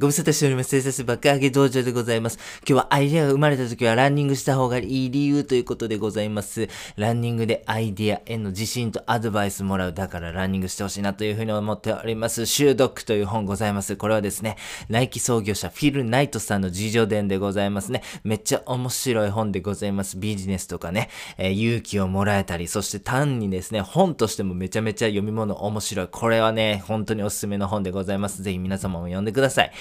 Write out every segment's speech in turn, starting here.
ご無沙汰しております。生成爆上げ道場でございます。今日はアイデアが生まれた時はランニングした方がいい理由ということでございます。ランニングでアイデアへの自信とアドバイスもらう。だからランニングしてほしいなというふうに思っております。修読という本ございます。これはですね、ナイキ創業者フィル・ナイトさんの自叙伝でございますね。めっちゃ面白い本でございます。ビジネスとかね、えー勇気をもらえたり、そして単にですね、本としてもめちゃめちゃ読み物面白い。これはね、本当におすすめの本でございます。ぜひ皆様も読んでください。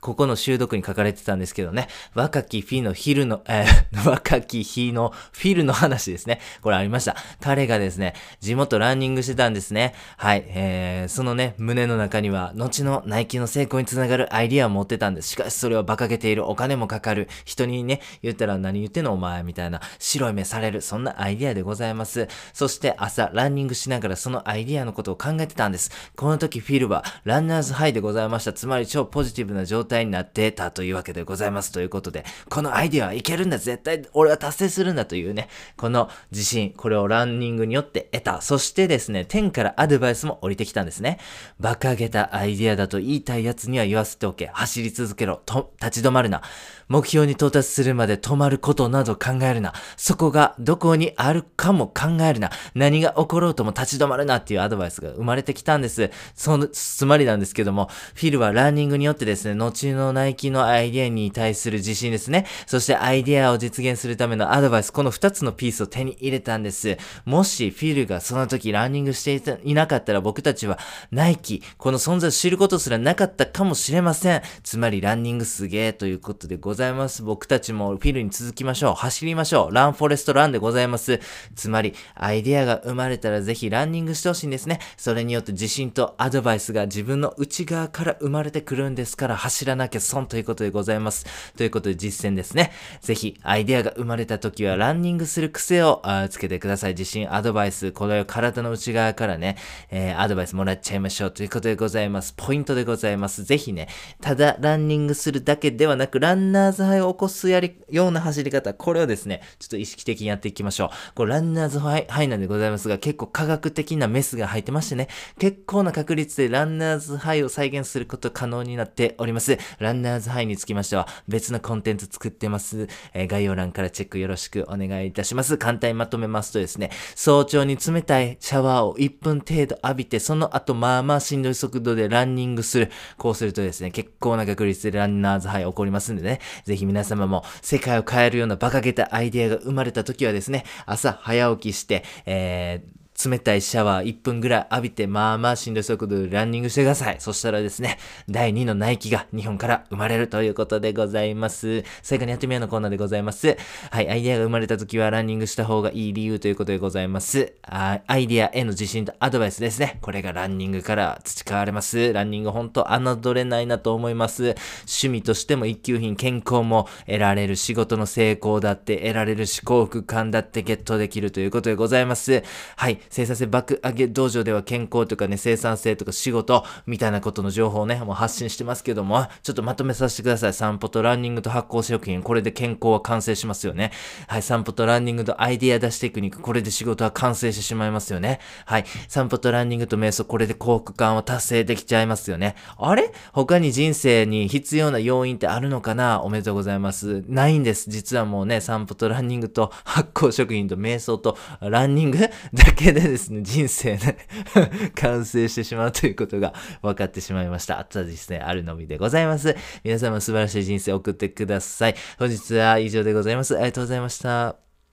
ここの修読に書かれてたんですけどね、若きフィのヒルの、えー 若き日のフィルの話ですね。これありました。彼がですね、地元ランニングしてたんですね。はい、えー、そのね、胸の中には、後のナイキの成功につながるアイディアを持ってたんです。しかしそれを馬鹿げている、お金もかかる、人にね、言ったら何言ってんのお前、みたいな、白い目される、そんなアイディアでございます。そして朝、ランニングしながらそのアイディアのことを考えてたんです。この時フィルは、ランナーズハイでございました。つまり超ポジティブな状態になってたというわけでございます。ということで、このアイデアはいけるんだ、絶対俺は達成するんだというね、この自信、これをランニングによって得た。そしてですね、天からアドバイスも降りてきたんですね。馬鹿げたアイデアだと言いたいやつには言わせておけ。走り続けろ。と、立ち止まるな。目標に到達するまで止まることなど考えるな。そこがどこにあるかも考えるな。何が起ころうとも立ち止まるなっていうアドバイスが生まれてきたんです。そのつまりなんですけども、フィルはランニングによってですね、で後のナイキのアイデアに対する自信ですね。そしてアイデアを実現するためのアドバイス、この二つのピースを手に入れたんです。もしフィルがその時ランニングしていたいなかったら僕たちはナイキ、この存在を知ることすらなかったかもしれません。つまりランニングすげーということでございます。僕たちもフィルに続きましょう。走りましょう。ランフォレストランでございます。つまり、アイデアが生まれたらぜひランニングしてほしいんですね。それによって自信とアドバイスが自分の内側から生まれてくるんですから走らなきゃ損ということでございます。ということで実践ですね。ぜひ、アイデアが生まれた時はランニングする癖をつけてください。自信、アドバイス、これを体の内側からね、えーアドバイスもらっちゃいましょうということでございます。ポイントでございます。ぜひね、ただランニングするだけではなく、ランナーズハイを起こすやり、ような走り方、これをですね、ちょっと意識的にやっていきましょう。これランナーズハイハイなんでございますが、結構科学的なメスが入ってましてね、結構な確率でランナーズハイを再現すること可能になって。おりますランナーズハイにつきましては、別のコンテンツ作ってます。えー概要欄からチェックよろしくお願いいたします。簡単にまとめますとですね、早朝に冷たいシャワーを1分程度浴びて、その後まあまあしんどい速度でランニングする。こうするとですね、結構な確率でランナーズハイ起こりますんでね、ぜひ皆様も世界を変えるような馬鹿げたアイデアが生まれた時はですね、朝早起きして、えー冷たいシャワー1分ぐらい浴びて、まあまあしんどい速度でランニングしてください。そしたらですね、第2のナイキが日本から生まれるということでございます。最後にやってみようのコーナーでございます。はい、アイデアが生まれた時はランニングした方がいい理由ということでございます。あアイデアへの自信とアドバイスですね。これがランニングから培われます。ランニング本当侮れないなと思います。趣味としても一級品、健康も得られる仕事の成功だって得られるし幸福感だってゲットできるということでございます。はい。生産性爆上げ道場では健康とかね、生産性とか仕事みたいなことの情報をね、もう発信してますけども、ちょっとまとめさせてください。散歩とランニングと発酵食品。これで健康は完成しますよね。はい。散歩とランニングとアイディア出しテクニック。これで仕事は完成してしまいますよね。はい。散歩とランニングと瞑想。これで幸福感を達成できちゃいますよね。あれ？他に人生に必要な要因ってあるのかな？おめでとうございます。ないんです。実はもうね、散歩とランニングと発酵食品と瞑想とランニングだけでですね、人生ね、完成してしまうということが分かってしまいました。あとはですね、あるのみでございます。皆様素晴らしい人生を送ってください。本日は以上でございます。ありがとうございました。